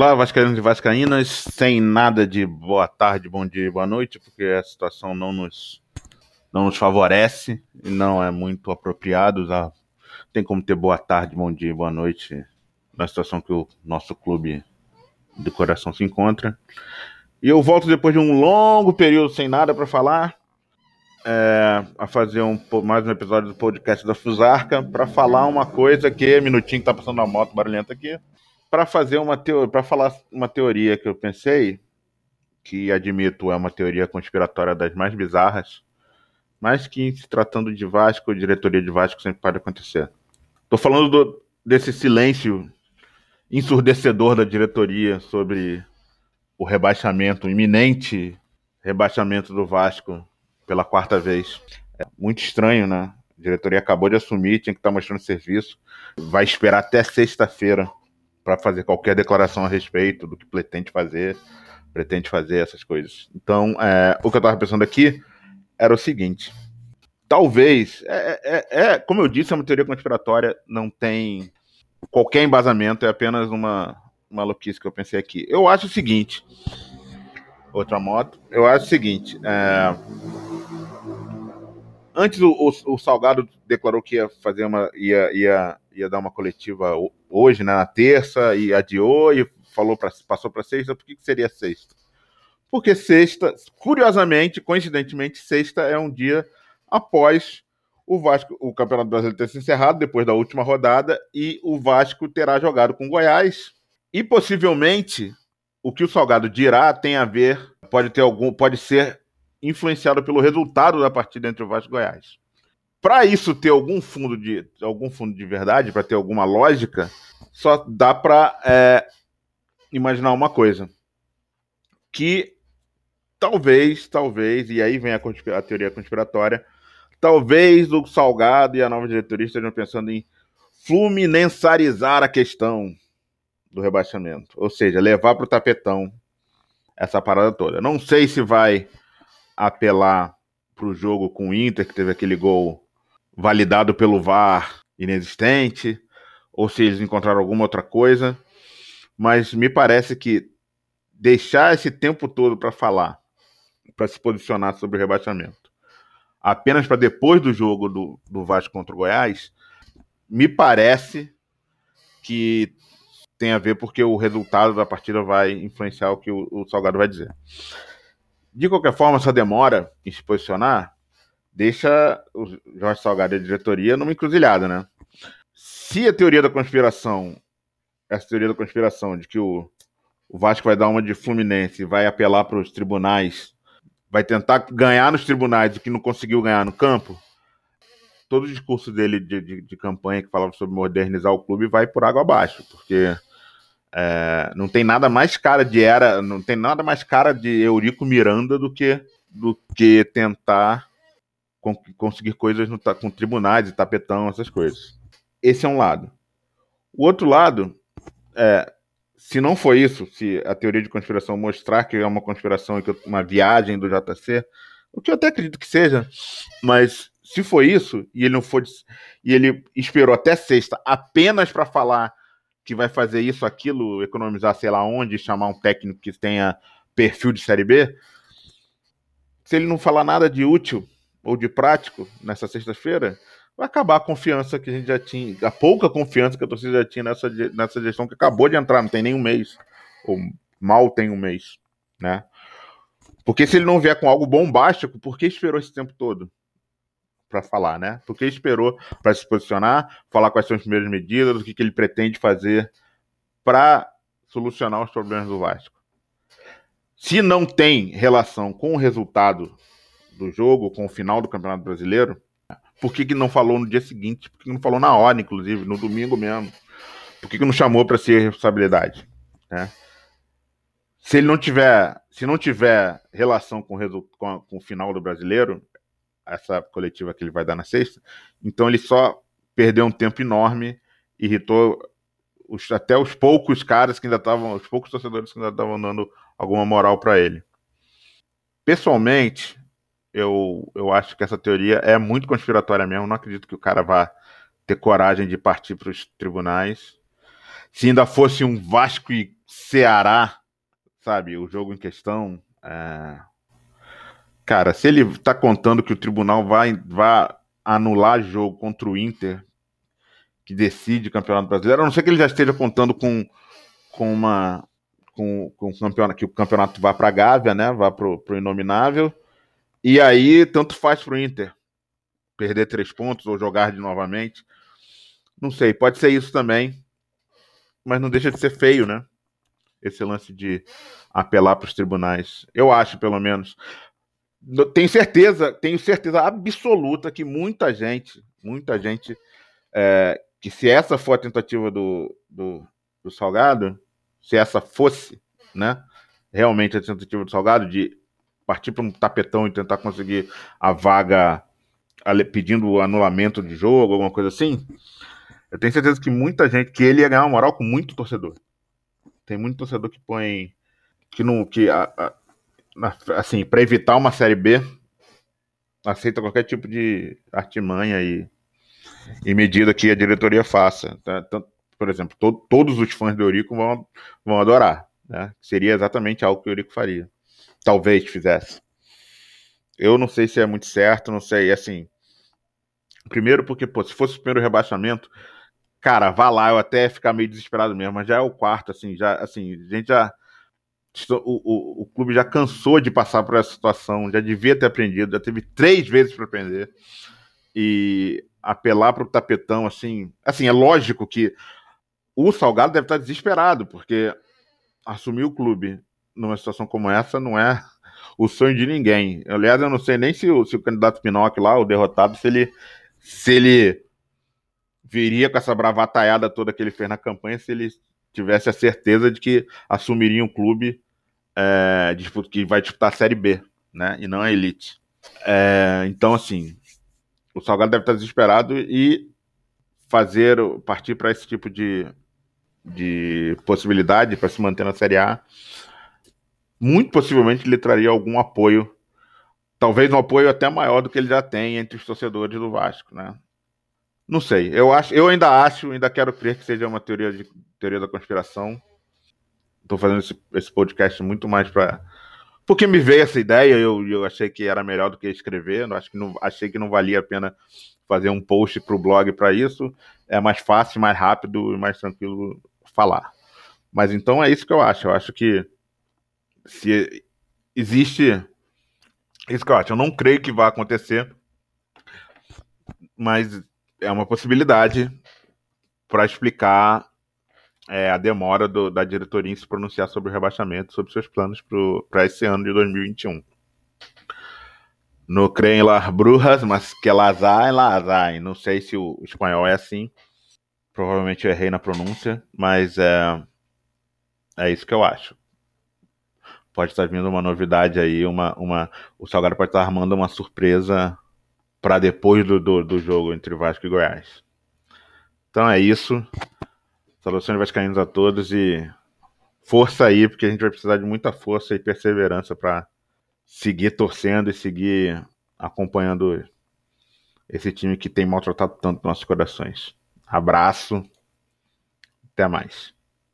Olá, Vascaínos e Vascaínas, sem nada de boa tarde, bom dia e boa noite, porque a situação não nos, não nos favorece e não é muito apropriado. Já tem como ter boa tarde, bom dia e boa noite na situação que o nosso clube de coração se encontra. E eu volto depois de um longo período sem nada para falar, é, a fazer um, mais um episódio do podcast da Fusarca para falar uma coisa que, minutinho que tá passando a moto barulhenta aqui para fazer uma teoria, para falar uma teoria que eu pensei, que admito é uma teoria conspiratória das mais bizarras, mas que se tratando de Vasco, diretoria de Vasco sempre pode acontecer. Tô falando do, desse silêncio ensurdecedor da diretoria sobre o rebaixamento, o iminente rebaixamento do Vasco pela quarta vez. É muito estranho, né? A diretoria acabou de assumir, tinha que estar mostrando serviço. Vai esperar até sexta-feira para fazer qualquer declaração a respeito do que pretende fazer, pretende fazer essas coisas. Então, é, o que eu estava pensando aqui era o seguinte: talvez, é, é, é, como eu disse, é uma teoria conspiratória, não tem qualquer embasamento, é apenas uma maluquice que eu pensei aqui. Eu acho o seguinte: outra moto, eu acho o seguinte. É, antes o, o, o, Salgado declarou que ia fazer uma. ia, ia, ia dar uma coletiva hoje, né, na terça, e adiou e falou pra, passou para sexta. Por que, que seria sexta? Porque sexta, curiosamente, coincidentemente, sexta é um dia após o Vasco, o Campeonato Brasileiro ter se encerrado depois da última rodada e o Vasco terá jogado com Goiás e possivelmente o que o Salgado dirá tem a ver, pode ter algum, pode ser influenciado pelo resultado da partida entre o Vasco e Goiás para isso ter algum fundo de algum fundo de verdade, para ter alguma lógica, só dá para é, imaginar uma coisa que talvez, talvez, e aí vem a, a, teoria conspiratória, talvez o Salgado e a nova diretoria estejam pensando em fluminensarizar a questão do rebaixamento, ou seja, levar para o tapetão essa parada toda. Não sei se vai apelar para o jogo com o Inter, que teve aquele gol validado pelo VAR inexistente, ou se eles encontraram alguma outra coisa. Mas me parece que deixar esse tempo todo para falar, para se posicionar sobre o rebaixamento, apenas para depois do jogo do, do Vasco contra o Goiás, me parece que tem a ver porque o resultado da partida vai influenciar o que o, o Salgado vai dizer. De qualquer forma, essa demora em se posicionar deixa o Jorge Salgado e a diretoria numa encruzilhada, né? Se a teoria da conspiração, essa teoria da conspiração de que o, o Vasco vai dar uma de Fluminense, vai apelar para os tribunais, vai tentar ganhar nos tribunais o que não conseguiu ganhar no campo, todo o discurso dele de, de, de campanha que falava sobre modernizar o clube vai por água abaixo, porque é, não tem nada mais cara de era, não tem nada mais cara de Eurico Miranda do que do que tentar conseguir coisas no, com tribunais e tapetão, essas coisas. Esse é um lado. O outro lado é, se não for isso, se a teoria de conspiração mostrar que é uma conspiração e que uma viagem do JC, o que eu até acredito que seja, mas se for isso e ele não for e ele esperou até sexta apenas para falar que vai fazer isso, aquilo, economizar sei lá onde, chamar um técnico que tenha perfil de série B, se ele não falar nada de útil ou de prático nessa sexta-feira, vai acabar a confiança que a gente já tinha, a pouca confiança que a torcida já tinha nessa, nessa gestão que acabou de entrar, não tem nem um mês, ou mal tem um mês, né? Porque se ele não vier com algo bombástico, por que esperou esse tempo todo para falar, né? Por que esperou para se posicionar, falar quais são as primeiras medidas, o que, que ele pretende fazer para solucionar os problemas do Vasco? Se não tem relação com o resultado do jogo, com o final do Campeonato Brasileiro, por que, que não falou no dia seguinte? Por que não falou na hora, inclusive, no domingo mesmo? Por que, que não chamou para ser responsabilidade? Né? Se ele não tiver, se não tiver relação com, com, a, com o final do brasileiro, essa coletiva que ele vai dar na sexta, então ele só perdeu um tempo enorme, irritou os, até os poucos caras que ainda estavam, os poucos torcedores que ainda estavam dando alguma moral para ele. Pessoalmente, eu, eu acho que essa teoria é muito conspiratória mesmo. Não acredito que o cara vá ter coragem de partir para os tribunais. se ainda fosse um Vasco e Ceará, sabe, o jogo em questão. É... Cara, se ele tá contando que o tribunal vai, vai anular jogo contra o Inter, que decide o Campeonato Brasileiro, a não ser que ele já esteja contando com, com uma. Com, com o campeonato, que o campeonato vá para a Gávea, né? Vá pro, pro Inominável. E aí, tanto faz pro Inter perder três pontos ou jogar de novamente. Não sei, pode ser isso também. Mas não deixa de ser feio, né? Esse lance de apelar para os tribunais. Eu acho, pelo menos. Tenho certeza, tenho certeza absoluta que muita gente, muita gente, é, que se essa for a tentativa do, do, do Salgado, se essa fosse, né, realmente a tentativa do Salgado de partir para um tapetão e tentar conseguir a vaga pedindo o anulamento de jogo, alguma coisa assim, eu tenho certeza que muita gente, que ele ia ganhar uma moral com muito torcedor. Tem muito torcedor que põe, que não, que a, a, assim, para evitar uma série B, aceita qualquer tipo de artimanha e, e medida que a diretoria faça. Tá? Então, por exemplo, to, todos os fãs do Eurico vão, vão adorar. Né? Seria exatamente algo que o Eurico faria. Talvez fizesse. Eu não sei se é muito certo, não sei. Assim, primeiro porque, pô, se fosse o primeiro rebaixamento, cara, vá lá, eu até ficar meio desesperado mesmo, mas já é o quarto, assim, já, assim, a gente já. O, o, o clube já cansou de passar por essa situação, já devia ter aprendido, já teve três vezes para aprender. E apelar para o tapetão, assim. Assim, é lógico que o Salgado deve estar desesperado, porque assumir o clube numa situação como essa não é o sonho de ninguém. Aliás, eu não sei nem se o, se o candidato Pinocchio lá, o derrotado, se ele, se ele viria com essa bravataiada toda que ele fez na campanha, se ele tivesse a certeza de que assumiria um clube é, que vai disputar a Série B, né? E não a Elite. É, então, assim, o Salgado deve estar desesperado e fazer partir para esse tipo de, de possibilidade para se manter na Série A muito possivelmente ele traria algum apoio, talvez um apoio até maior do que ele já tem entre os torcedores do Vasco, né? Não sei, eu acho, eu ainda acho, ainda quero crer que seja uma teoria de teoria da conspiração. Estou fazendo esse, esse, podcast muito mais para porque me veio essa ideia, eu, eu achei que era melhor do que escrever, eu acho que não, achei que não valia a pena fazer um post para o blog para isso. É mais fácil, mais rápido e mais tranquilo falar. Mas então é isso que eu acho. Eu acho que se existe. Isso que eu acho. Eu não creio que vá acontecer, mas é uma possibilidade para explicar é, a demora do, da diretoria em se pronunciar sobre o rebaixamento, sobre seus planos para esse ano de 2021. No creem las brujas, mas que las hay, las hay. Não sei se o espanhol é assim. Provavelmente eu errei na pronúncia, mas é, é isso que eu acho pode estar vindo uma novidade aí, uma, uma, o Salgado pode estar armando uma surpresa para depois do, do, do, jogo entre Vasco e Goiás. Então é isso. Saudações vascaínos a todos e força aí, porque a gente vai precisar de muita força e perseverança para seguir torcendo e seguir acompanhando esse time que tem maltratado tanto nossos corações. Abraço, até mais.